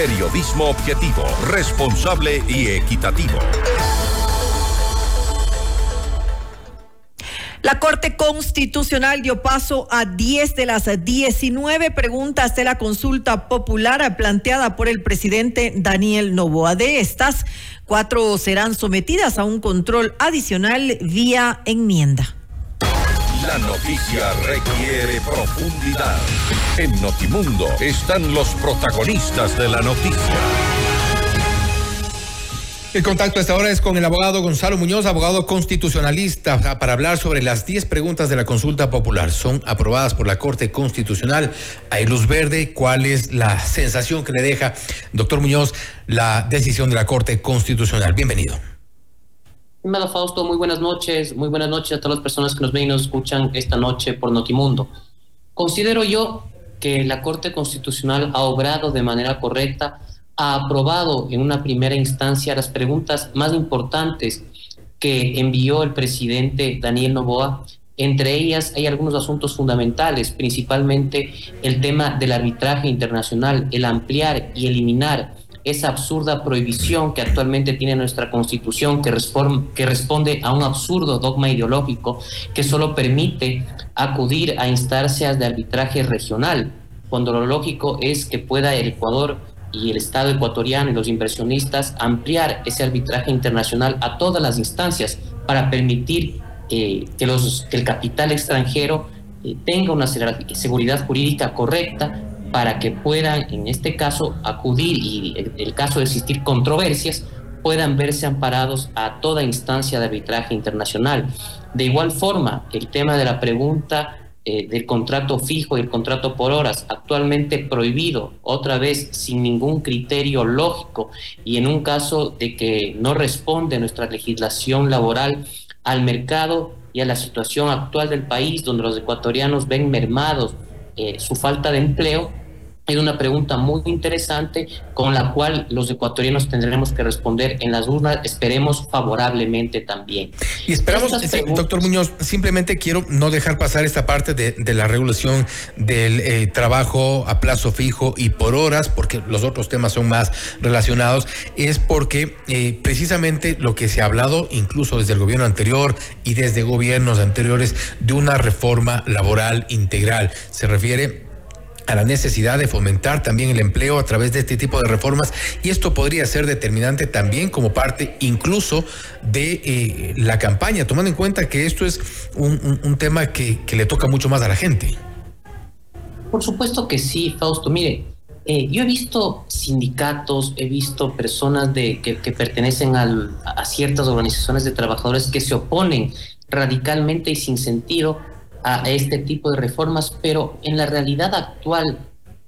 Periodismo objetivo, responsable y equitativo. La Corte Constitucional dio paso a 10 de las 19 preguntas de la consulta popular planteada por el presidente Daniel Novoa. De estas, cuatro serán sometidas a un control adicional vía enmienda. La noticia requiere profundidad. En Notimundo están los protagonistas de la noticia. El contacto a esta hora es con el abogado Gonzalo Muñoz, abogado constitucionalista, para hablar sobre las 10 preguntas de la consulta popular. Son aprobadas por la Corte Constitucional. Hay luz verde. ¿Cuál es la sensación que le deja, doctor Muñoz, la decisión de la Corte Constitucional? Bienvenido. Hola Fausto, muy buenas noches. Muy buenas noches a todas las personas que nos ven y nos escuchan esta noche por Notimundo. Considero yo que la Corte Constitucional ha obrado de manera correcta ha aprobado en una primera instancia las preguntas más importantes que envió el presidente Daniel Novoa. Entre ellas hay algunos asuntos fundamentales, principalmente el tema del arbitraje internacional, el ampliar y eliminar esa absurda prohibición que actualmente tiene nuestra constitución, que, que responde a un absurdo dogma ideológico que solo permite acudir a instancias de arbitraje regional, cuando lo lógico es que pueda el Ecuador y el Estado ecuatoriano y los inversionistas ampliar ese arbitraje internacional a todas las instancias para permitir eh, que, los, el capital extranjero eh, tenga una seguridad jurídica correcta para que puedan, en este caso, acudir y en el caso de existir controversias, puedan verse amparados a toda instancia de arbitraje internacional. De igual forma, el tema de la pregunta eh, del contrato fijo y el contrato por horas, actualmente prohibido, otra vez sin ningún criterio lógico y en un caso de que no responde nuestra legislación laboral al mercado y a la situación actual del país, donde los ecuatorianos ven mermados eh, su falta de empleo, es una pregunta muy interesante con la cual los ecuatorianos tendremos que responder en las urnas, esperemos favorablemente también. Y esperamos, doctor Muñoz, simplemente quiero no dejar pasar esta parte de, la regulación del eh, trabajo a plazo fijo y por horas, porque los otros temas son más relacionados, es porque eh, precisamente lo que se ha hablado, incluso desde el gobierno anterior y desde gobiernos anteriores, de una reforma laboral integral. Se refiere a la necesidad de fomentar también el empleo a través de este tipo de reformas y esto podría ser determinante también como parte incluso de eh, la campaña, tomando en cuenta que esto es un, tema que, le toca mucho más a la gente. Por supuesto que sí, Fausto. Mire, eh, yo he visto sindicatos, he visto personas de, que, pertenecen a ciertas organizaciones de trabajadores que se oponen radicalmente y sin sentido a este tipo de reformas, pero en la realidad actual,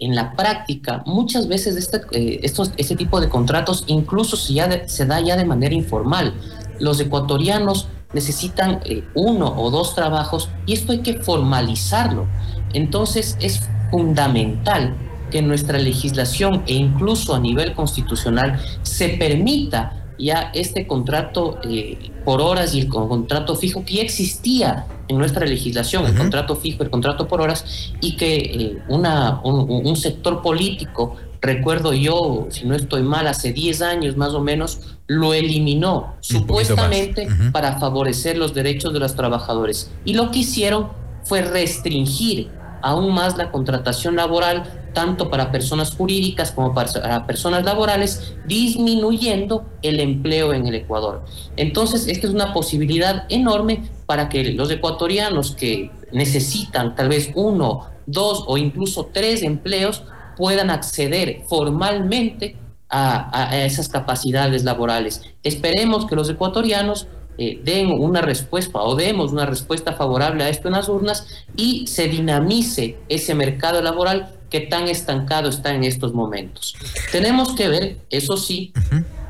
en la práctica, muchas veces este, eh, este tipo de contratos incluso se, ya se da ya de manera informal. Los ecuatorianos necesitan eh, uno o dos trabajos y esto hay que formalizarlo. Entonces es fundamental que nuestra legislación e incluso a nivel constitucional se permita ya este contrato eh, por horas y el contrato fijo que ya existía en nuestra legislación, el contrato fijo, el contrato por horas, y que eh, una, un, sector político, recuerdo yo, si no estoy mal, hace 10 años más o menos, lo eliminó supuestamente para favorecer los derechos de los trabajadores. Y lo que hicieron fue restringir aún más la contratación laboral tanto para personas jurídicas como para personas laborales, disminuyendo el empleo en el Ecuador. Entonces, esta es una posibilidad enorme para que los ecuatorianos que necesitan tal vez uno, dos o incluso tres empleos puedan acceder formalmente a, esas capacidades laborales. Esperemos que los ecuatorianos eh, den una respuesta o demos una respuesta favorable a esto en las urnas y se dinamice ese mercado laboral que tan estancado está en estos momentos. Tenemos que ver, eso sí,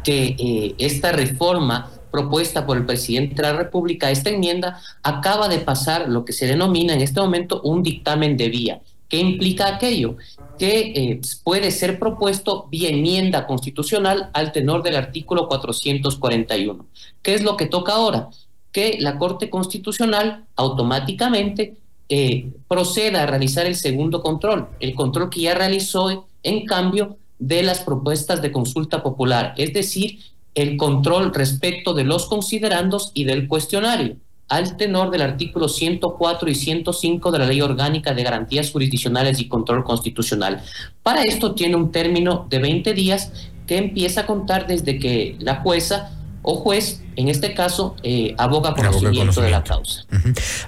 que eh, esta reforma propuesta por el presidente de la República, esta enmienda, acaba de pasar lo que se denomina en este momento un dictamen de vía. ¿Qué implica aquello? Que eh, puede ser propuesto vía enmienda constitucional al tenor del artículo 441. ¿Qué es lo que toca ahora? Que la Corte Constitucional automáticamente proceda a realizar el segundo control, el control que ya realizó, en cambio, de las propuestas de consulta popular, es decir, el control respecto de los considerandos y del cuestionario, al tenor del artículo 104 y 105 de la Ley Orgánica de Garantías Jurisdiccionales y Control Constitucional. Para esto tiene un término de 20 días que empieza a contar desde que la jueza o juez, en este caso, eh, aboga por conocimiento, de la causa.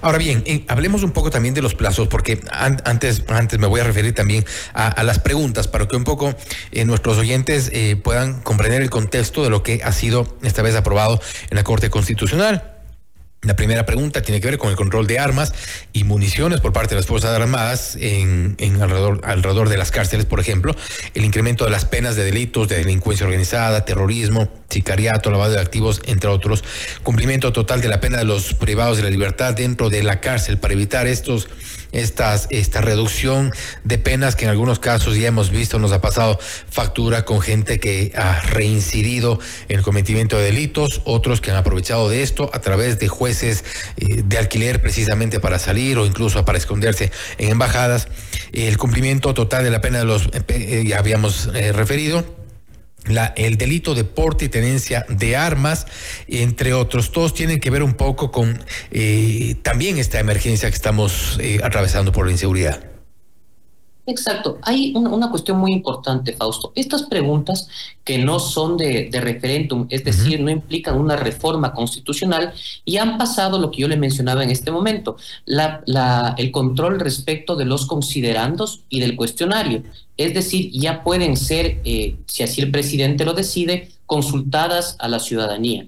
Ahora bien, eh, hablemos un poco también de los plazos, porque antes, antes me voy a referir también a, las preguntas, para que un poco eh, nuestros oyentes puedan comprender el contexto de lo que ha sido esta vez aprobado en la Corte Constitucional. La primera pregunta tiene que ver con el control de armas y municiones por parte de las Fuerzas Armadas en, alrededor, alrededor de las cárceles, por ejemplo, el incremento de las penas de delitos de delincuencia organizada, terrorismo, sicariato, lavado de activos, entre otros, cumplimiento total de la pena de los privados de la libertad dentro de la cárcel. Para evitar estos estas, esta reducción de penas que en algunos casos ya hemos visto nos ha pasado factura con gente que ha reincidido en el cometimiento de delitos, otros que han aprovechado de esto a través de jueces eh, de alquiler precisamente para salir o incluso para esconderse en embajadas. El cumplimiento total de la pena de los, eh, eh, ya habíamos referido la, el delito de porte y tenencia de armas, entre otros. Todos tienen que ver un poco con eh, también esta emergencia que estamos eh, atravesando por la inseguridad. Exacto. Hay una, cuestión muy importante, Fausto. Estas preguntas que no son de, referéndum, es decir, no implican una reforma constitucional y han pasado lo que yo le mencionaba en este momento, la, el control respecto de los considerandos y del cuestionario. Es decir, ya pueden ser, eh, si así el presidente lo decide, consultadas a la ciudadanía.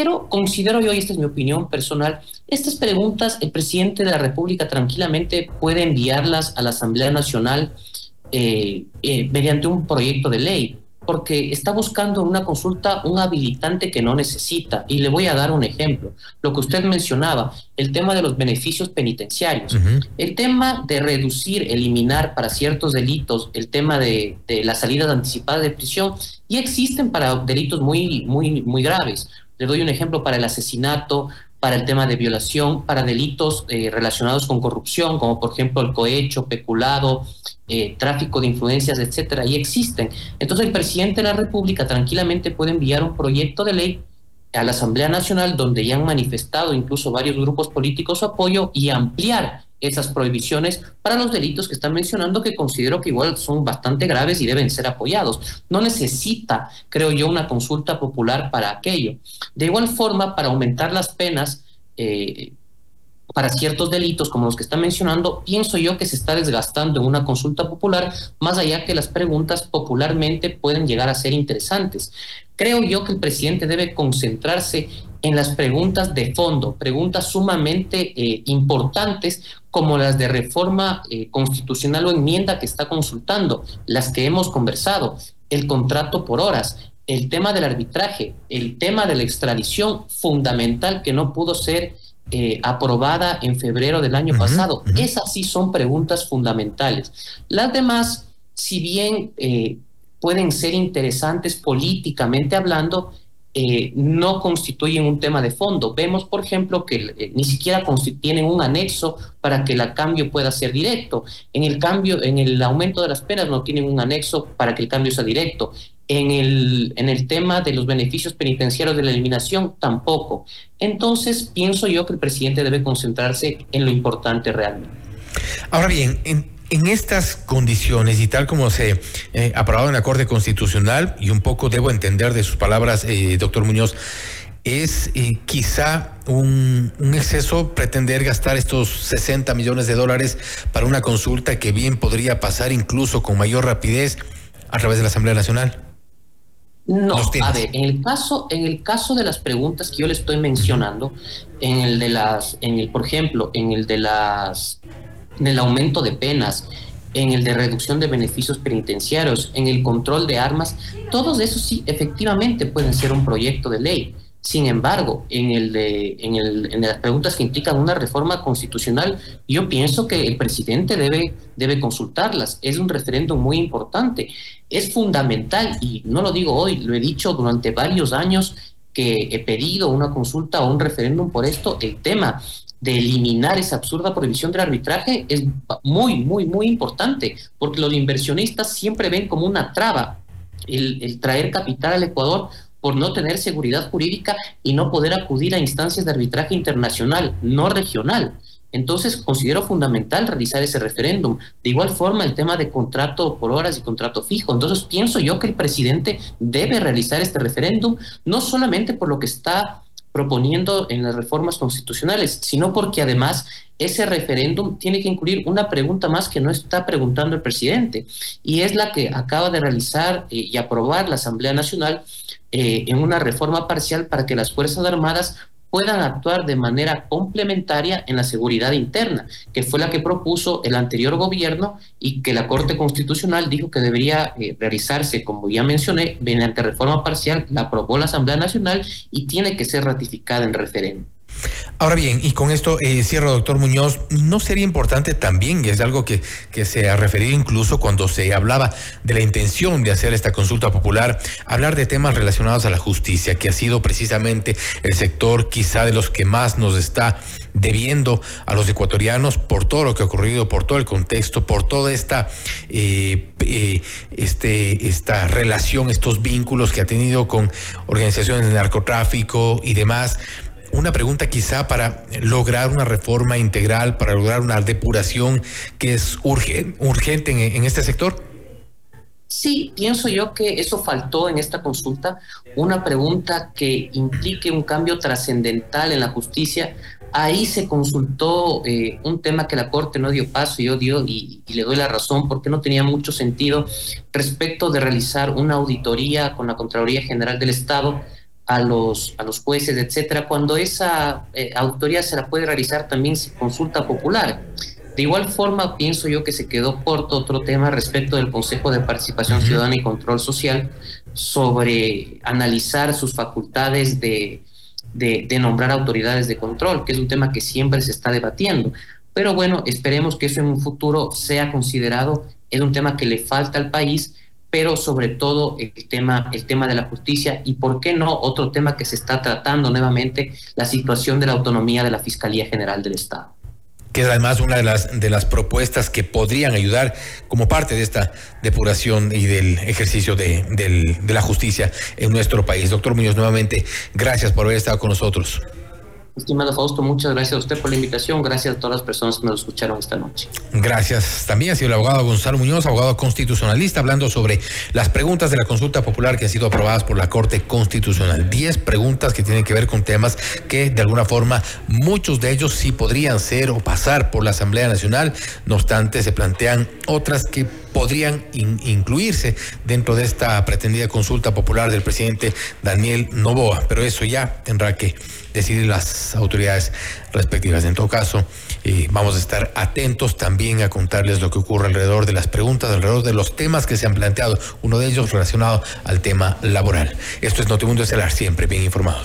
Pero considero yo, y esta es mi opinión personal, estas preguntas el presidente de la República tranquilamente puede enviarlas a la Asamblea Nacional eh, eh, mediante un proyecto de ley, porque está buscando una consulta un habilitante que no necesita. Y le voy a dar un ejemplo. Lo que usted mencionaba, el tema de los beneficios penitenciarios, el tema de reducir, eliminar para ciertos delitos, el tema de, de la salida anticipada de prisión, y existen para delitos muy, muy, muy graves. Le doy un ejemplo para el asesinato, para el tema de violación, para delitos eh, relacionados con corrupción, como por ejemplo el cohecho, peculado, eh, tráfico de influencias, etcétera, y existen. Entonces el presidente de la República tranquilamente puede enviar un proyecto de ley a la Asamblea Nacional donde ya han manifestado incluso varios grupos políticos su apoyo y ampliar esas prohibiciones para los delitos que están mencionando que considero que igual son bastante graves y deben ser apoyados. No necesita, creo yo, una consulta popular para aquello. De igual forma, para aumentar las penas eh, para ciertos delitos como los que están mencionando, pienso yo que se está desgastando en una consulta popular, más allá que las preguntas popularmente pueden llegar a ser interesantes. Creo yo que el presidente debe concentrarse en las preguntas de fondo, preguntas sumamente eh, importantes como las de reforma eh, constitucional o enmienda que está consultando, las que hemos conversado, el contrato por horas, el tema del arbitraje, el tema de la extradición fundamental que no pudo ser eh, aprobada en febrero del año pasado. Esas sí son preguntas fundamentales. Las demás, si bien pueden ser interesantes políticamente hablando, eh, no constituyen un tema de fondo. Vemos, por ejemplo, que eh, ni siquiera tienen un anexo para que el cambio pueda ser directo. En el cambio, en el aumento de las penas no tienen un anexo para que el cambio sea directo. En el, en el tema de los beneficios penitenciarios de la eliminación, tampoco. Entonces, pienso yo que el presidente debe concentrarse en lo importante realmente. Ahora bien, en, en estas condiciones y tal como se eh, aprobado en la Corte Constitucional, y un poco debo entender de sus palabras, eh, doctor Muñoz, es eh, quizá un, exceso pretender gastar estos 60 millones de dólares para una consulta que bien podría pasar incluso con mayor rapidez a través de la Asamblea Nacional. No, a ver, en el caso, en el caso de las preguntas que yo le estoy mencionando, en el de las, en el, por ejemplo, en el de las en el aumento de penas, en el de reducción de beneficios penitenciarios, en el control de armas, todos esos sí efectivamente pueden ser un proyecto de ley. Sin embargo, en, el de, en, el, en las preguntas que implican una reforma constitucional, yo pienso que el presidente debe, debe consultarlas. Es un referéndum muy importante. Es fundamental, y no lo digo hoy, lo he dicho durante varios años que he pedido una consulta o un referéndum por esto, el tema de eliminar esa absurda prohibición del arbitraje es muy, muy, muy importante, porque los inversionistas siempre ven como una traba el, traer capital al Ecuador por no tener seguridad jurídica y no poder acudir a instancias de arbitraje internacional, no regional. Entonces, considero fundamental realizar ese referéndum. De igual forma, el tema de contrato por horas y contrato fijo. Entonces, pienso yo que el presidente debe realizar este referéndum, no solamente por lo que está proponiendo en las reformas constitucionales, sino porque además ese referéndum tiene que incluir una pregunta más que no está preguntando el presidente, y es la que acaba de realizar eh, y aprobar la Asamblea Nacional eh, en una reforma parcial para que las Fuerzas Armadas puedan actuar de manera complementaria en la seguridad interna, que fue la que propuso el anterior gobierno y que la Corte Constitucional dijo que debería eh, realizarse, como ya mencioné, mediante reforma parcial, la aprobó la Asamblea Nacional y tiene que ser ratificada en referéndum. Ahora bien, y con esto eh, cierro, doctor Muñoz, ¿no sería importante también, y es algo que, se ha referido incluso cuando se hablaba de la intención de hacer esta consulta popular, hablar de temas relacionados a la justicia, que ha sido precisamente el sector quizá de los que más nos está debiendo a los ecuatorianos por todo lo que ha ocurrido, por todo el contexto, por toda esta, eh, eh, este, esta relación, estos vínculos que ha tenido con organizaciones de narcotráfico y demás una pregunta quizá para lograr una reforma integral, para lograr una depuración que es urgente en, este sector? Sí, pienso yo que eso faltó en esta consulta, una pregunta que implique un cambio trascendental en la justicia. Ahí se consultó eh, un tema que la Corte no dio paso yo dio y, y, le doy la razón porque no tenía mucho sentido respecto de realizar una auditoría con la Contraloría General del Estado a los, a los jueces, etcétera, cuando esa eh, autoría se la puede realizar también sin consulta popular. De igual forma, pienso yo que se quedó corto otro tema respecto del Consejo de Participación Ciudadana y Control Social sobre analizar sus facultades de, de, de, nombrar autoridades de control, que es un tema que siempre se está debatiendo. Pero bueno, esperemos que eso en un futuro sea considerado, es un tema que le falta al país pero sobre todo el tema, el tema de la justicia y, ¿por qué no?, otro tema que se está tratando nuevamente, la situación de la autonomía de la Fiscalía General del Estado. Que es además una de las, de las propuestas que podrían ayudar como parte de esta depuración y del ejercicio de, de la justicia en nuestro país. Doctor Muñoz, nuevamente, gracias por haber estado con nosotros. Estimado Fausto, muchas gracias a usted por la invitación. Gracias a todas las personas que nos escucharon esta noche. Gracias. También ha sido el abogado Gonzalo Muñoz, abogado constitucionalista, hablando sobre las preguntas de la consulta popular que han sido aprobadas por la Corte Constitucional. Diez preguntas que tienen que ver con temas que, de alguna forma, muchos de ellos sí podrían ser o pasar por la Asamblea Nacional. No obstante, se plantean otras que podrían incluirse dentro de esta pretendida consulta popular del presidente Daniel Novoa, pero eso ya tendrá que decidir las autoridades respectivas. En todo caso, eh, vamos a estar atentos también a contarles lo que ocurre alrededor de las preguntas, alrededor de los temas que se han planteado, uno de ellos relacionado al tema laboral. Esto es Notimundo Estelar, siempre bien informados.